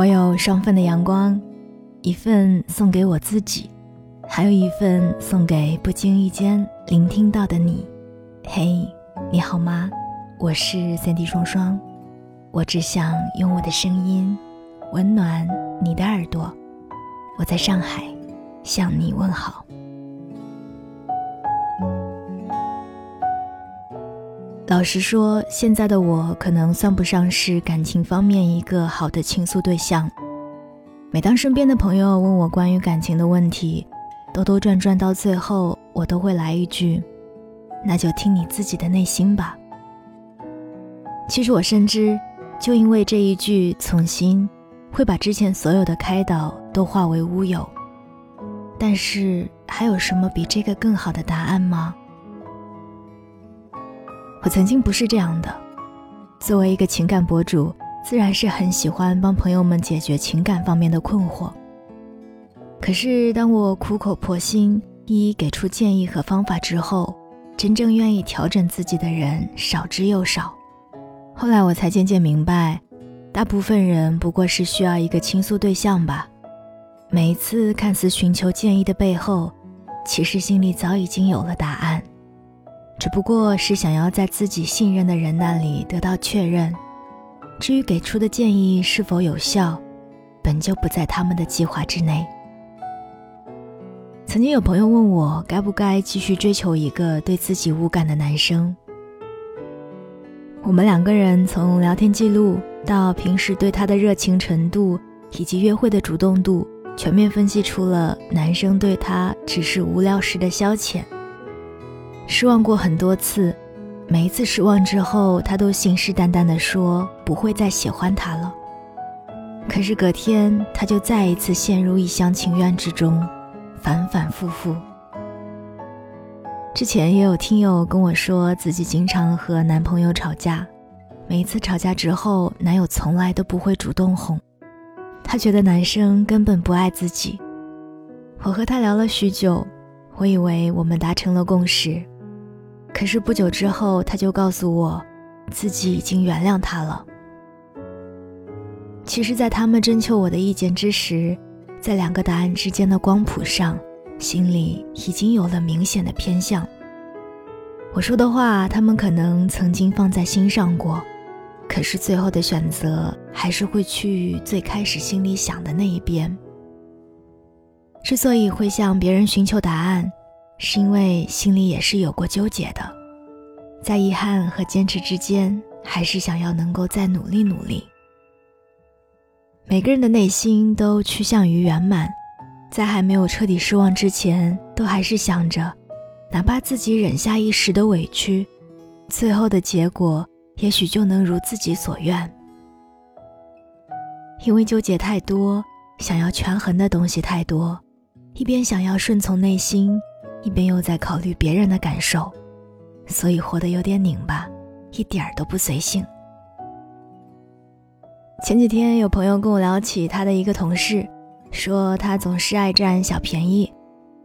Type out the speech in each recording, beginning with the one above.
我有双份的阳光，一份送给我自己，还有一份送给不经意间聆听到的你。嘿，你好吗？我是三 D 双双，我只想用我的声音温暖你的耳朵。我在上海向你问好。老实说，现在的我可能算不上是感情方面一个好的倾诉对象。每当身边的朋友问我关于感情的问题，兜兜转转到最后，我都会来一句：“那就听你自己的内心吧。”其实我深知，就因为这一句“从心”，会把之前所有的开导都化为乌有。但是，还有什么比这个更好的答案吗？我曾经不是这样的，作为一个情感博主，自然是很喜欢帮朋友们解决情感方面的困惑。可是当我苦口婆心一一给出建议和方法之后，真正愿意调整自己的人少之又少。后来我才渐渐明白，大部分人不过是需要一个倾诉对象吧。每一次看似寻求建议的背后，其实心里早已经有了答案。只不过是想要在自己信任的人那里得到确认，至于给出的建议是否有效，本就不在他们的计划之内。曾经有朋友问我，该不该继续追求一个对自己无感的男生？我们两个人从聊天记录到平时对他的热情程度，以及约会的主动度，全面分析出了男生对他只是无聊时的消遣。失望过很多次，每一次失望之后，他都信誓旦旦地说不会再喜欢他了。可是隔天，他就再一次陷入一厢情愿之中，反反复复。之前也有听友跟我说，自己经常和男朋友吵架，每一次吵架之后，男友从来都不会主动哄，他觉得男生根本不爱自己。我和他聊了许久，我以为我们达成了共识。可是不久之后，他就告诉我，自己已经原谅他了。其实，在他们征求我的意见之时，在两个答案之间的光谱上，心里已经有了明显的偏向。我说的话，他们可能曾经放在心上过，可是最后的选择还是会去最开始心里想的那一边。之所以会向别人寻求答案。是因为心里也是有过纠结的，在遗憾和坚持之间，还是想要能够再努力努力。每个人的内心都趋向于圆满，在还没有彻底失望之前，都还是想着，哪怕自己忍下一时的委屈，最后的结果也许就能如自己所愿。因为纠结太多，想要权衡的东西太多，一边想要顺从内心。一边又在考虑别人的感受，所以活得有点拧巴，一点儿都不随性。前几天有朋友跟我聊起他的一个同事，说他总是爱占小便宜，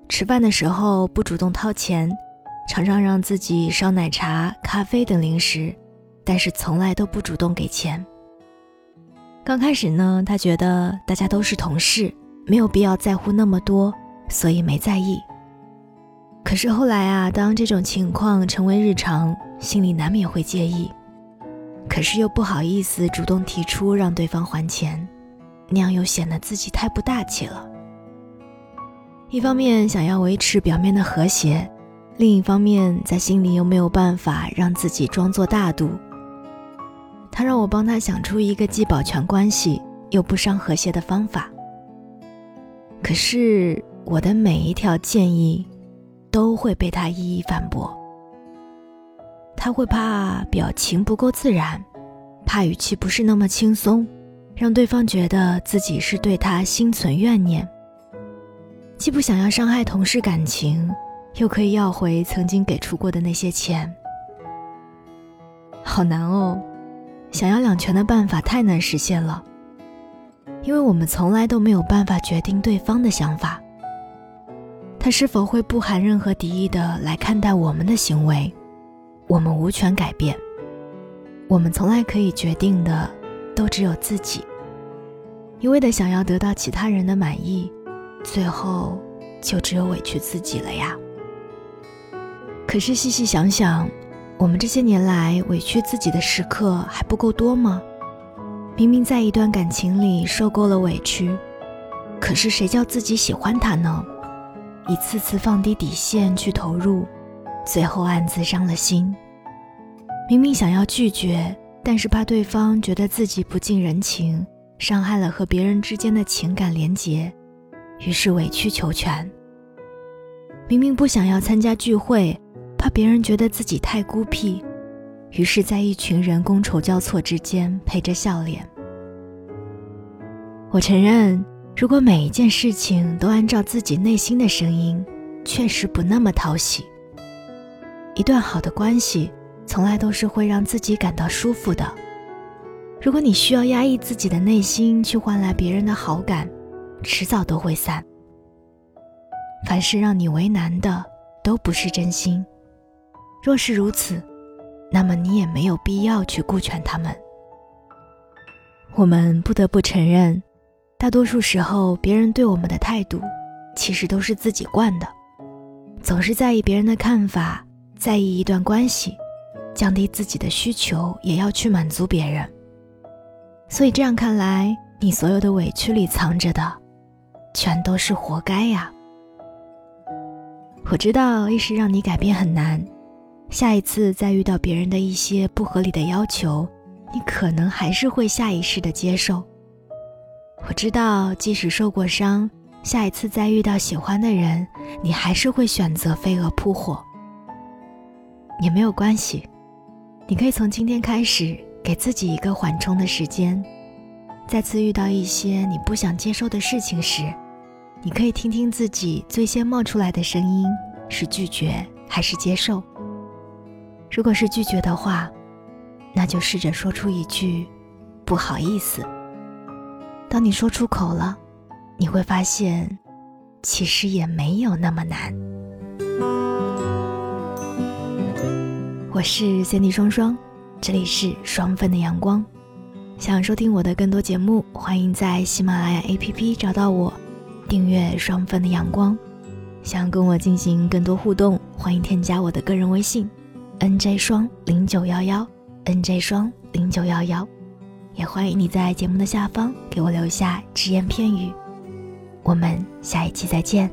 吃饭的时候不主动掏钱，常常让自己烧奶茶、咖啡等零食，但是从来都不主动给钱。刚开始呢，他觉得大家都是同事，没有必要在乎那么多，所以没在意。可是后来啊，当这种情况成为日常，心里难免会介意，可是又不好意思主动提出让对方还钱，那样又显得自己太不大气了。一方面想要维持表面的和谐，另一方面在心里又没有办法让自己装作大度。他让我帮他想出一个既保全关系又不伤和谐的方法。可是我的每一条建议。都会被他一一反驳。他会怕表情不够自然，怕语气不是那么轻松，让对方觉得自己是对他心存怨念。既不想要伤害同事感情，又可以要回曾经给出过的那些钱，好难哦！想要两全的办法太难实现了，因为我们从来都没有办法决定对方的想法。他是否会不含任何敌意的来看待我们的行为？我们无权改变。我们从来可以决定的，都只有自己。一味的想要得到其他人的满意，最后就只有委屈自己了呀。可是细细想想，我们这些年来委屈自己的时刻还不够多吗？明明在一段感情里受够了委屈，可是谁叫自己喜欢他呢？一次次放低底线去投入，最后暗自伤了心。明明想要拒绝，但是怕对方觉得自己不近人情，伤害了和别人之间的情感连结，于是委曲求全。明明不想要参加聚会，怕别人觉得自己太孤僻。于是，在一群人觥筹交错之间，陪着笑脸。我承认，如果每一件事情都按照自己内心的声音，确实不那么讨喜。一段好的关系，从来都是会让自己感到舒服的。如果你需要压抑自己的内心去换来别人的好感，迟早都会散。凡是让你为难的，都不是真心。若是如此，那么你也没有必要去顾全他们。我们不得不承认，大多数时候别人对我们的态度，其实都是自己惯的。总是在意别人的看法，在意一段关系，降低自己的需求，也要去满足别人。所以这样看来，你所有的委屈里藏着的，全都是活该呀。我知道一时让你改变很难。下一次再遇到别人的一些不合理的要求，你可能还是会下意识的接受。我知道，即使受过伤，下一次再遇到喜欢的人，你还是会选择飞蛾扑火。也没有关系，你可以从今天开始给自己一个缓冲的时间。再次遇到一些你不想接受的事情时，你可以听听自己最先冒出来的声音，是拒绝还是接受。如果是拒绝的话，那就试着说出一句“不好意思”。当你说出口了，你会发现，其实也没有那么难。我是 Cindy 双双，这里是双份的阳光。想收听我的更多节目，欢迎在喜马拉雅 APP 找到我，订阅双份的阳光。想跟我进行更多互动，欢迎添加我的个人微信。N J 双零九幺幺，N J 双零九幺幺，也欢迎你在节目的下方给我留下只言片语。我们下一期再见。